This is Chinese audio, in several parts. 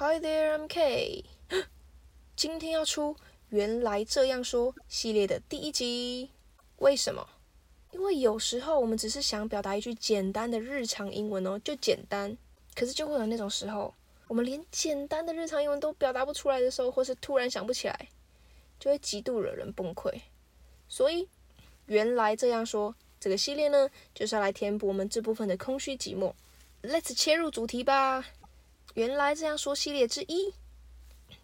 Hi there, I'm K。今天要出《原来这样说》系列的第一集。为什么？因为有时候我们只是想表达一句简单的日常英文哦，就简单。可是就会有那种时候，我们连简单的日常英文都表达不出来的时候，或是突然想不起来，就会极度惹人崩溃。所以，原来这样说这个系列呢，就是要来填补我们这部分的空虚寂寞。Let's 切入主题吧。原来这样说系列之一，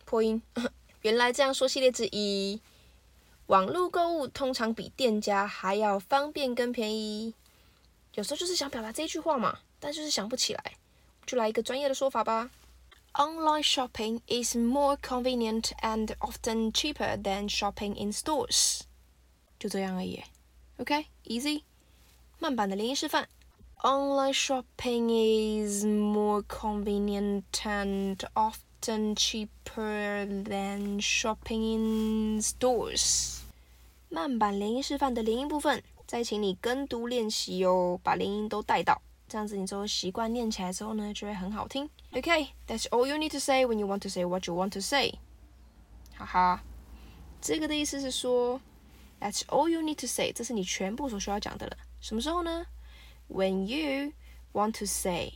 破音。原来这样说系列之一，网络购物通常比店家还要方便跟便宜。有时候就是想表达这句话嘛，但就是想不起来，就来一个专业的说法吧。Online shopping is more convenient and often cheaper than shopping in stores。就这样而已。OK，easy。慢版的连音示范。Online shopping is more convenient and often cheaper than shopping in stores。慢版连音示范的连音部分，再请你跟读练习哦，把连音都带到，这样子你之后习惯念起来之后呢，就会很好听。OK，that's all you need to say when you want to say what you want to say。哈哈，这个的意思是说，that's all you need to say，这是你全部所需要讲的了。什么时候呢 ？When you want to say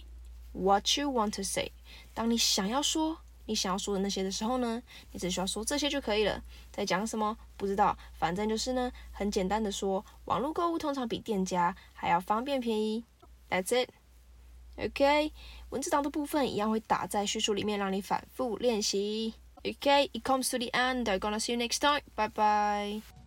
what you want to say，当你想要说你想要说的那些的时候呢，你只需要说这些就可以了。在讲什么不知道，反正就是呢，很简单的说，网络购物通常比店家还要方便便宜。That's it. OK，文字档的部分一样会打在叙述里面，让你反复练习。OK，it comes to the end，I gonna see you next time. Bye bye.